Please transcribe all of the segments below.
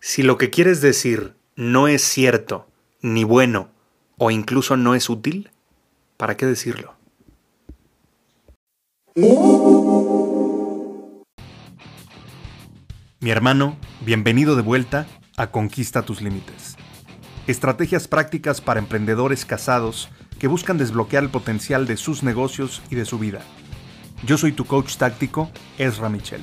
Si lo que quieres decir no es cierto, ni bueno, o incluso no es útil, ¿para qué decirlo? Mi hermano, bienvenido de vuelta a Conquista tus Límites. Estrategias prácticas para emprendedores casados que buscan desbloquear el potencial de sus negocios y de su vida. Yo soy tu coach táctico, Ezra Michel.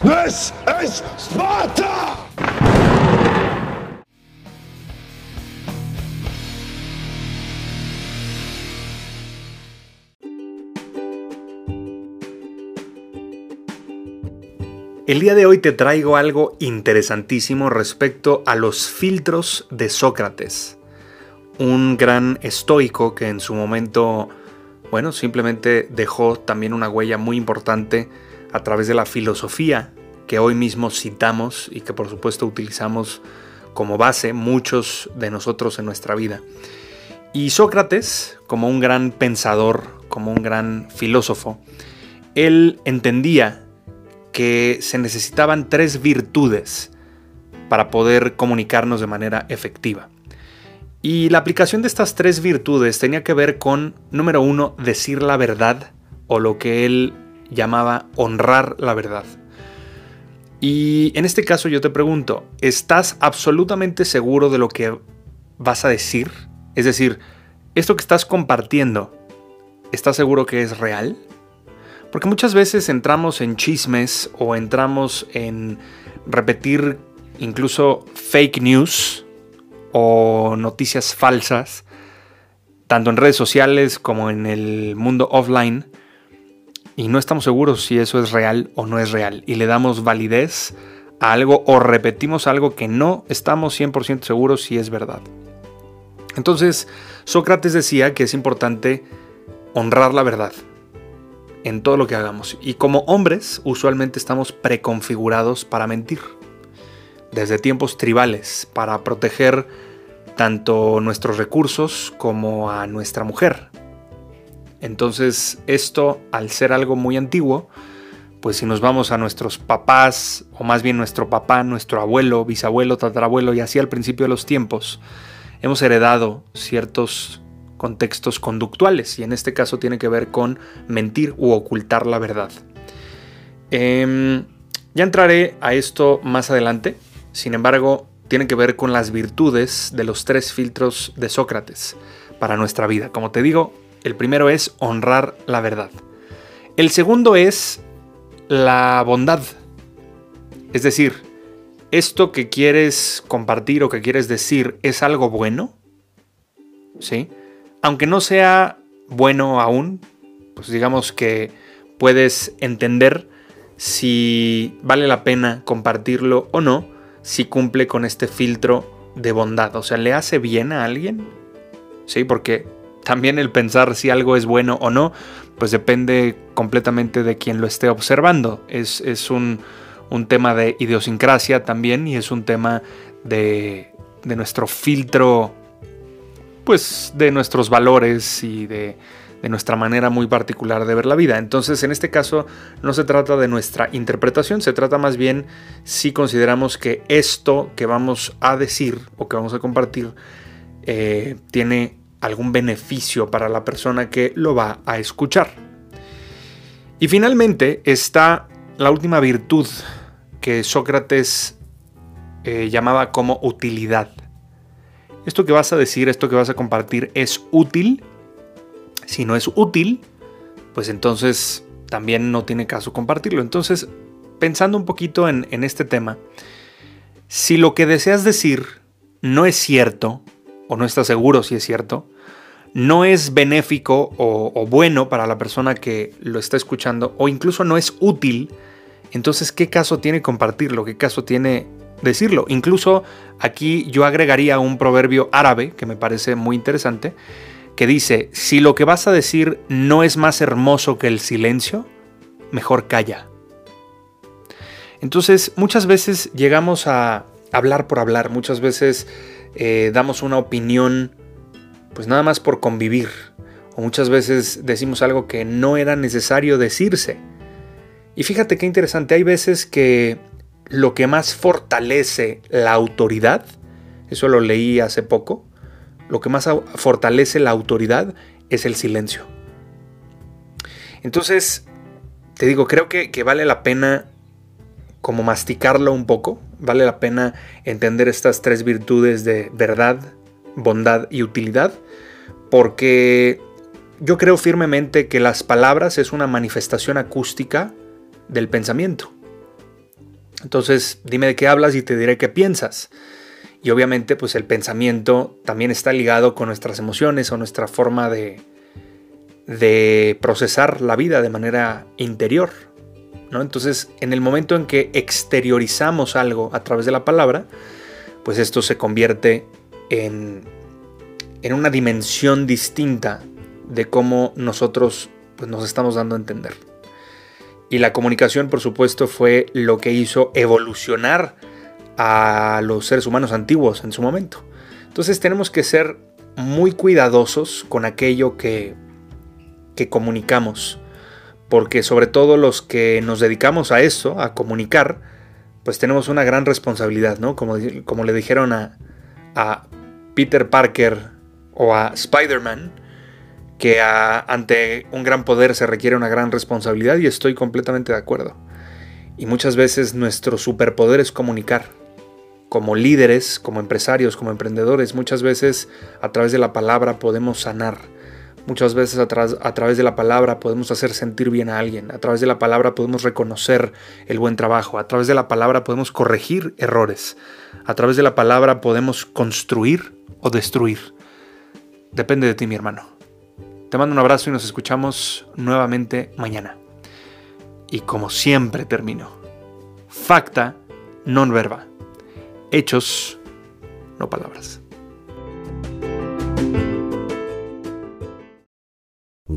Is Sparta! El día de hoy te traigo algo interesantísimo respecto a los filtros de Sócrates, un gran estoico que en su momento, bueno, simplemente dejó también una huella muy importante a través de la filosofía que hoy mismo citamos y que por supuesto utilizamos como base muchos de nosotros en nuestra vida. Y Sócrates, como un gran pensador, como un gran filósofo, él entendía que se necesitaban tres virtudes para poder comunicarnos de manera efectiva. Y la aplicación de estas tres virtudes tenía que ver con, número uno, decir la verdad o lo que él llamaba honrar la verdad. Y en este caso yo te pregunto, ¿estás absolutamente seguro de lo que vas a decir? Es decir, ¿esto que estás compartiendo, ¿estás seguro que es real? Porque muchas veces entramos en chismes o entramos en repetir incluso fake news o noticias falsas, tanto en redes sociales como en el mundo offline, y no estamos seguros si eso es real o no es real y le damos validez a algo o repetimos algo que no estamos 100% seguros si es verdad. Entonces, Sócrates decía que es importante honrar la verdad en todo lo que hagamos. Y como hombres, usualmente estamos preconfigurados para mentir. Desde tiempos tribales, para proteger tanto nuestros recursos como a nuestra mujer. Entonces esto, al ser algo muy antiguo, pues si nos vamos a nuestros papás, o más bien nuestro papá, nuestro abuelo, bisabuelo, tatarabuelo, y así al principio de los tiempos, hemos heredado ciertos contextos conductuales, y en este caso tiene que ver con mentir u ocultar la verdad. Em, ya entraré a esto más adelante, sin embargo, tiene que ver con las virtudes de los tres filtros de Sócrates para nuestra vida. Como te digo, el primero es honrar la verdad. El segundo es la bondad. Es decir, esto que quieres compartir o que quieres decir es algo bueno. ¿Sí? Aunque no sea bueno aún, pues digamos que puedes entender si vale la pena compartirlo o no, si cumple con este filtro de bondad. O sea, ¿le hace bien a alguien? Sí, porque también el pensar si algo es bueno o no, pues depende completamente de quien lo esté observando. Es, un, tema de idiosincrasia también y es un tema de, de nuestro filtro, pues de nuestros valores y de, de nuestra manera muy particular de ver la vida. Entonces, en este caso, no se trata de nuestra interpretación, se trata más bien si consideramos que esto que vamos a decir o que vamos a compartir eh, tiene algún beneficio para la persona que lo va a escuchar. Y finalmente está la última virtud que Sócrates eh, llamaba como utilidad. Esto que vas a decir, esto que vas a compartir es útil. Si no es útil, pues entonces también no tiene caso compartirlo. Entonces, pensando un poquito en, en este tema, si lo que deseas decir no es cierto, o no está seguro si es cierto, no es benéfico o, bueno para la persona que lo está escuchando o incluso no es útil, entonces ¿qué caso tiene compartirlo? ¿Qué caso tiene decirlo. Incluso aquí yo agregaría un proverbio árabe que me parece muy interesante, que dice, si lo que vas a decir no es más hermoso que el silencio, mejor calla. Entonces, muchas veces llegamos a hablar por hablar, muchas veces eh, damos una opinión, pues nada más por convivir, o muchas veces decimos algo que no era necesario decirse. Y fíjate qué interesante, hay veces que lo que más fortalece la autoridad, eso lo leí hace poco, lo que más fortalece la autoridad es el silencio. Entonces, te digo, creo que, que, vale la pena como masticarlo un poco, vale la pena entender estas tres virtudes de verdad, bondad y utilidad, porque yo creo firmemente que las palabras es una manifestación acústica del pensamiento. Entonces, dime de qué hablas y te diré qué piensas. Y obviamente, pues el pensamiento también está ligado con nuestras emociones o nuestra forma de, de procesar la vida de manera interior. Entonces, en el momento en que exteriorizamos algo a través de la palabra, pues esto se convierte en, en una dimensión distinta de cómo nosotros pues, nos estamos dando a entender. Y la comunicación, por supuesto, fue lo que hizo evolucionar a los seres humanos antiguos en su momento. Entonces tenemos que ser muy cuidadosos con aquello que, que comunicamos, porque sobre todo los que nos dedicamos a eso, a comunicar, pues tenemos una gran responsabilidad, ¿no? Como, como le dijeron a, a Peter Parker o a Spider-Man, que ante un gran poder se requiere una gran responsabilidad y estoy completamente de acuerdo. Y muchas veces nuestro superpoder es comunicar como líderes, como empresarios, como emprendedores, muchas veces a través de la palabra podemos sanar. Muchas veces a, a, través de la palabra podemos hacer sentir bien a alguien. A través de la palabra podemos reconocer el buen trabajo. A través de la palabra podemos corregir errores. A través de la palabra podemos construir o destruir. Depende de ti, mi hermano. Te mando un abrazo y nos escuchamos nuevamente mañana. Y como siempre termino. Facta non verba hechos, no palabras.